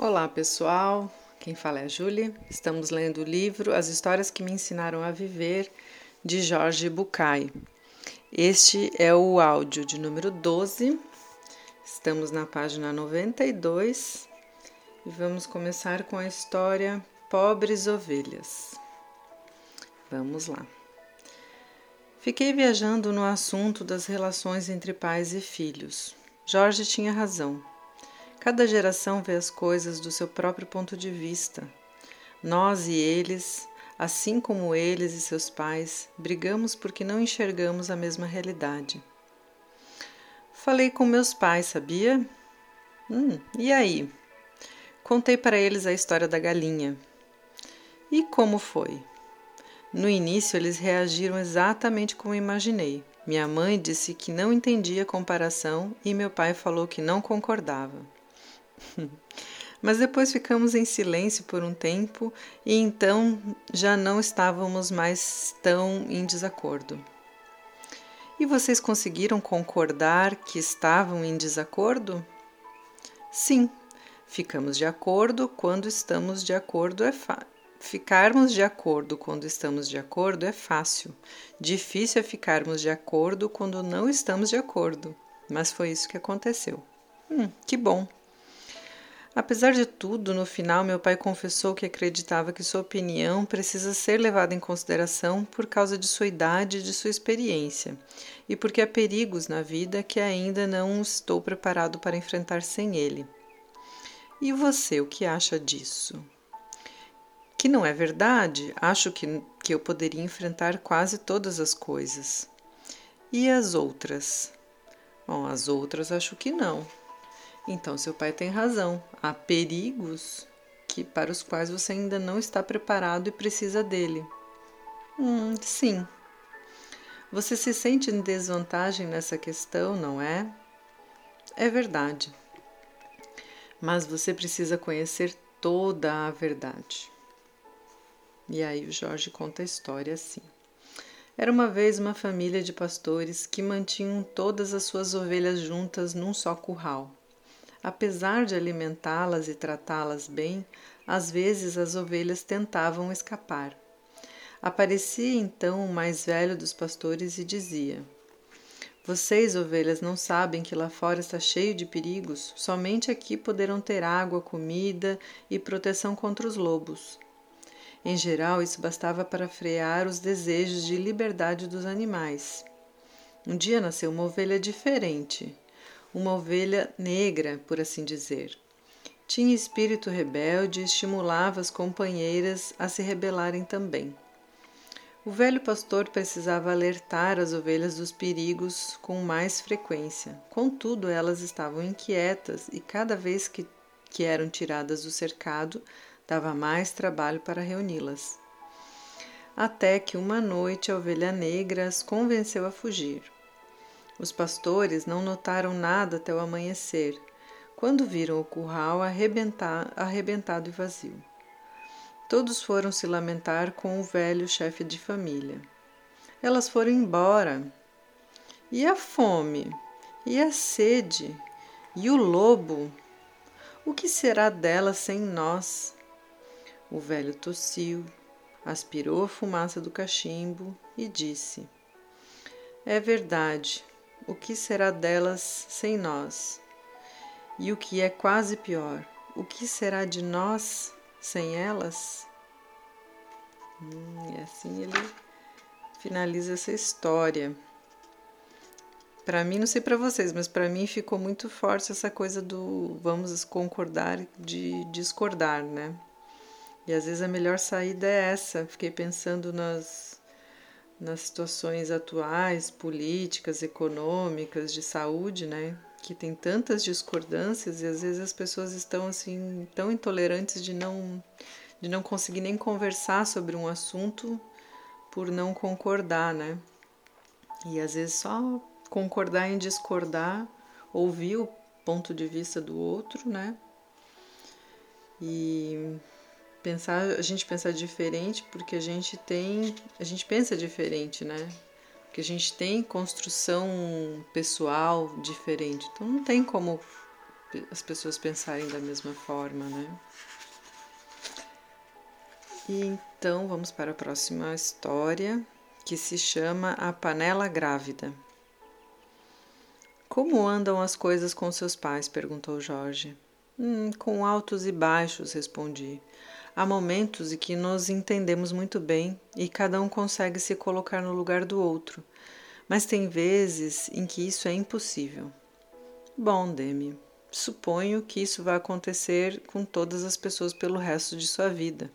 Olá pessoal, quem fala é a Júlia. Estamos lendo o livro As Histórias que Me Ensinaram a Viver, de Jorge Bucay. Este é o áudio de número 12, estamos na página 92 e vamos começar com a história Pobres Ovelhas. Vamos lá. Fiquei viajando no assunto das relações entre pais e filhos. Jorge tinha razão. Cada geração vê as coisas do seu próprio ponto de vista. Nós e eles, assim como eles e seus pais, brigamos porque não enxergamos a mesma realidade. Falei com meus pais, sabia? Hum, e aí? Contei para eles a história da galinha. E como foi? No início, eles reagiram exatamente como imaginei. Minha mãe disse que não entendia a comparação e meu pai falou que não concordava. Mas depois ficamos em silêncio por um tempo e então já não estávamos mais tão em desacordo. E vocês conseguiram concordar que estavam em desacordo? Sim, ficamos de acordo quando estamos de acordo é. Ficarmos de acordo quando estamos de acordo é fácil. Difícil é ficarmos de acordo quando não estamos de acordo. Mas foi isso que aconteceu. Hum, que bom. Apesar de tudo, no final meu pai confessou que acreditava que sua opinião precisa ser levada em consideração por causa de sua idade e de sua experiência, e porque há perigos na vida que ainda não estou preparado para enfrentar sem ele. E você, o que acha disso? Que não é verdade, acho que, que eu poderia enfrentar quase todas as coisas. E as outras? Bom, as outras acho que não. Então, seu pai tem razão. Há perigos que para os quais você ainda não está preparado e precisa dele. Hum, sim. Você se sente em desvantagem nessa questão, não é? É verdade. Mas você precisa conhecer toda a verdade. E aí o Jorge conta a história assim. Era uma vez uma família de pastores que mantinham todas as suas ovelhas juntas num só curral. Apesar de alimentá-las e tratá-las bem, às vezes as ovelhas tentavam escapar. Aparecia então o mais velho dos pastores e dizia: Vocês, ovelhas, não sabem que lá fora está cheio de perigos? Somente aqui poderão ter água, comida e proteção contra os lobos. Em geral, isso bastava para frear os desejos de liberdade dos animais. Um dia nasceu uma ovelha diferente, uma ovelha negra, por assim dizer. Tinha espírito rebelde e estimulava as companheiras a se rebelarem também. O velho pastor precisava alertar as ovelhas dos perigos com mais frequência. Contudo, elas estavam inquietas e cada vez que, que eram tiradas do cercado, dava mais trabalho para reuni-las. Até que uma noite a ovelha negra as convenceu a fugir. Os pastores não notaram nada até o amanhecer, quando viram o curral arrebentado e vazio. Todos foram se lamentar com o velho chefe de família. Elas foram embora. E a fome? E a sede? E o lobo? O que será dela sem nós? O velho tossiu, aspirou a fumaça do cachimbo e disse: É verdade, o que será delas sem nós? E o que é quase pior, o que será de nós sem elas? Hum, e assim ele finaliza essa história. Para mim, não sei para vocês, mas para mim ficou muito forte essa coisa do vamos concordar de discordar, né? E às vezes a melhor saída é essa. Fiquei pensando nas, nas situações atuais, políticas, econômicas, de saúde, né? Que tem tantas discordâncias e às vezes as pessoas estão assim tão intolerantes de não de não conseguir nem conversar sobre um assunto por não concordar, né? E às vezes só concordar em discordar, ouvir o ponto de vista do outro, né? E pensar, a gente pensa diferente porque a gente tem, a gente pensa diferente, né? Porque a gente tem construção pessoal diferente. Então não tem como as pessoas pensarem da mesma forma, né? E então vamos para a próxima história, que se chama A Panela Grávida. Como andam as coisas com seus pais? perguntou Jorge. Hum, com altos e baixos, respondi. Há momentos em que nos entendemos muito bem e cada um consegue se colocar no lugar do outro, mas tem vezes em que isso é impossível. Bom, Demi, suponho que isso vai acontecer com todas as pessoas pelo resto de sua vida.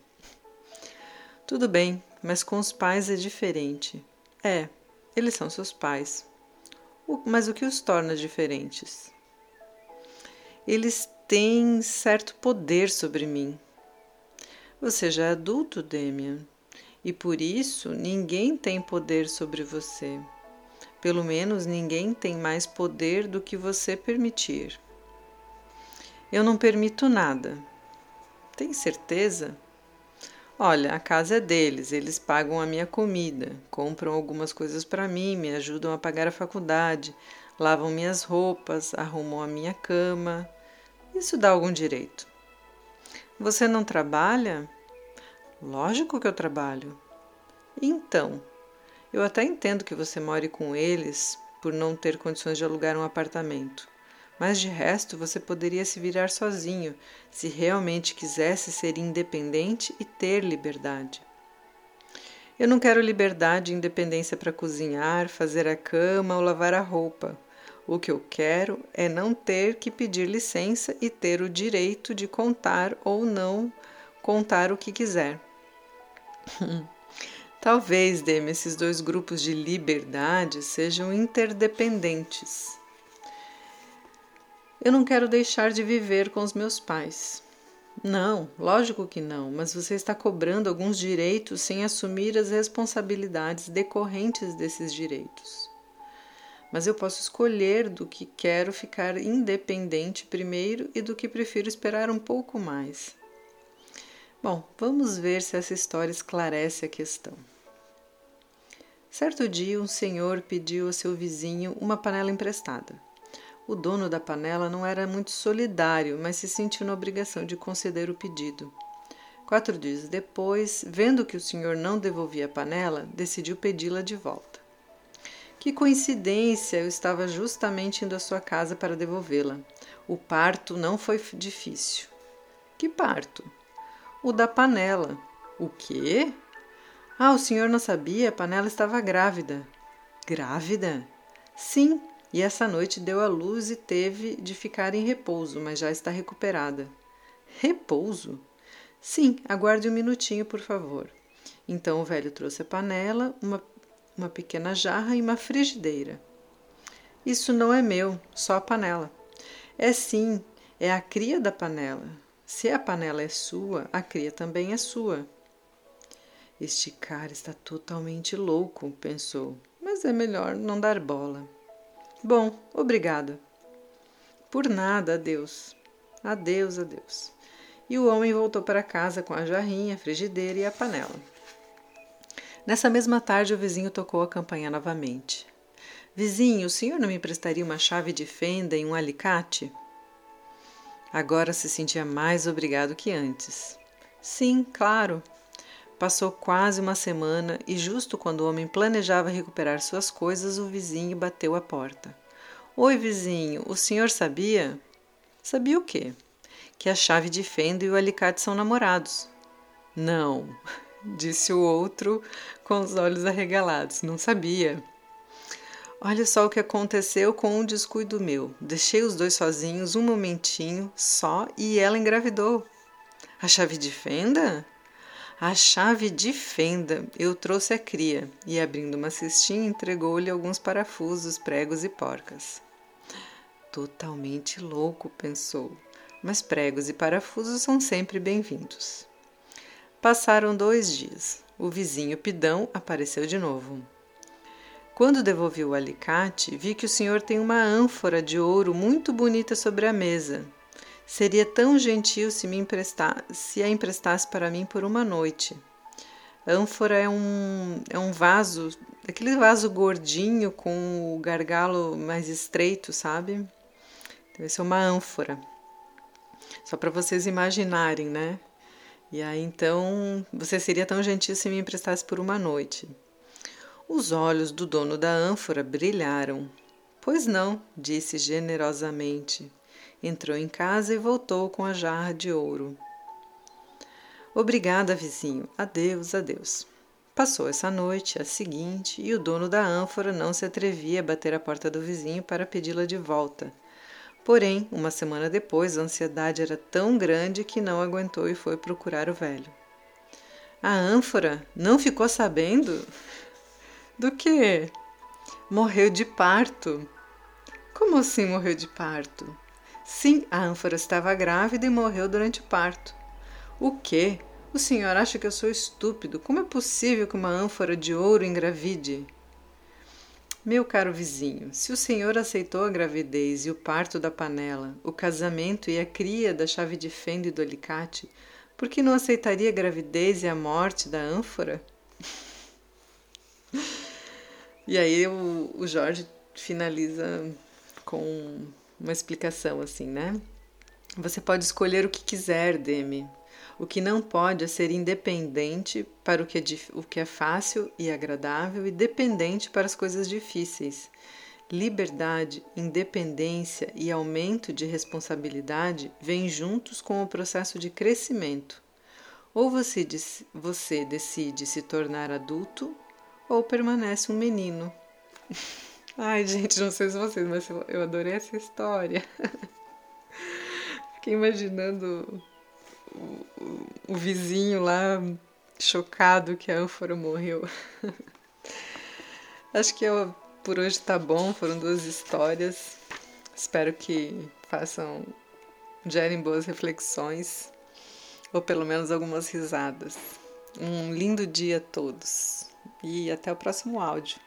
Tudo bem, mas com os pais é diferente. É, eles são seus pais. Mas o que os torna diferentes? Eles têm certo poder sobre mim. Você já é adulto, Demian, e por isso ninguém tem poder sobre você. Pelo menos ninguém tem mais poder do que você permitir. Eu não permito nada. Tem certeza? Olha, a casa é deles, eles pagam a minha comida, compram algumas coisas para mim, me ajudam a pagar a faculdade, lavam minhas roupas, arrumam a minha cama. Isso dá algum direito. Você não trabalha? Lógico que eu trabalho. Então, eu até entendo que você more com eles por não ter condições de alugar um apartamento. Mas de resto, você poderia se virar sozinho se realmente quisesse ser independente e ter liberdade. Eu não quero liberdade e independência para cozinhar, fazer a cama ou lavar a roupa. O que eu quero é não ter que pedir licença e ter o direito de contar ou não contar o que quiser. Talvez, Demi, esses dois grupos de liberdade sejam interdependentes. Eu não quero deixar de viver com os meus pais. Não, lógico que não, mas você está cobrando alguns direitos sem assumir as responsabilidades decorrentes desses direitos mas eu posso escolher do que quero ficar independente primeiro e do que prefiro esperar um pouco mais. Bom, vamos ver se essa história esclarece a questão. Certo dia, um senhor pediu a seu vizinho uma panela emprestada. O dono da panela não era muito solidário, mas se sentiu na obrigação de conceder o pedido. Quatro dias depois, vendo que o senhor não devolvia a panela, decidiu pedi-la de volta. Que coincidência! Eu estava justamente indo à sua casa para devolvê-la. O parto não foi difícil. Que parto? O da panela. O quê? Ah, o senhor não sabia? A panela estava grávida. Grávida? Sim, e essa noite deu à luz e teve de ficar em repouso, mas já está recuperada. Repouso? Sim, aguarde um minutinho, por favor. Então o velho trouxe a panela, uma uma pequena jarra e uma frigideira. Isso não é meu, só a panela. É sim, é a cria da panela. Se a panela é sua, a cria também é sua. Este cara está totalmente louco, pensou, mas é melhor não dar bola. Bom, obrigada. Por nada, adeus. Adeus, adeus. E o homem voltou para casa com a jarrinha, a frigideira e a panela. Nessa mesma tarde, o vizinho tocou a campainha novamente. Vizinho, o senhor não me emprestaria uma chave de fenda e um alicate? Agora se sentia mais obrigado que antes. Sim, claro. Passou quase uma semana e, justo quando o homem planejava recuperar suas coisas, o vizinho bateu à porta. Oi, vizinho, o senhor sabia? Sabia o quê? Que a chave de fenda e o alicate são namorados. Não, disse o outro com os olhos arregalados. Não sabia. Olha só o que aconteceu com um descuido meu. Deixei os dois sozinhos um momentinho só e ela engravidou. A chave de fenda? A chave de fenda. Eu trouxe a cria e, abrindo uma cestinha, entregou-lhe alguns parafusos, pregos e porcas. Totalmente louco, pensou, mas pregos e parafusos são sempre bem-vindos. Passaram dois dias. O vizinho Pidão apareceu de novo. Quando devolvi o alicate, vi que o senhor tem uma ânfora de ouro muito bonita sobre a mesa. Seria tão gentil se me emprestar, se a emprestasse para mim por uma noite. Ânfora é um, é um vaso, aquele vaso gordinho com o gargalo mais estreito, sabe? Deve ser uma ânfora. Só para vocês imaginarem, né? E aí então, você seria tão gentil se me emprestasse por uma noite. Os olhos do dono da ânfora brilharam. Pois não, disse generosamente. Entrou em casa e voltou com a jarra de ouro. Obrigada, vizinho. Adeus, adeus. Passou essa noite, a seguinte, e o dono da ânfora não se atrevia a bater a porta do vizinho para pedi-la de volta. Porém, uma semana depois, a ansiedade era tão grande que não aguentou e foi procurar o velho. A ânfora não ficou sabendo? Do que? Morreu de parto. Como assim morreu de parto? Sim, a ânfora estava grávida e morreu durante o parto. O quê? O senhor acha que eu sou estúpido? Como é possível que uma ânfora de ouro engravide? Meu caro vizinho, se o senhor aceitou a gravidez e o parto da panela, o casamento e a cria da chave de fenda e do alicate, por que não aceitaria a gravidez e a morte da ânfora? e aí o, o Jorge finaliza com uma explicação assim, né? Você pode escolher o que quiser, Demi, o que não pode é ser independente para o que, é, o que é fácil e agradável e dependente para as coisas difíceis. Liberdade, independência e aumento de responsabilidade vêm juntos com o processo de crescimento. Ou você, você decide se tornar adulto ou permanece um menino. Ai, gente, não sei se vocês, mas eu adorei essa história. Fiquei imaginando o, vizinho lá chocado que a ânfora morreu. Acho que eu, por hoje tá bom, foram duas histórias. Espero que façam, gerem boas reflexões ou pelo menos algumas risadas. Um lindo dia a todos e até o próximo áudio.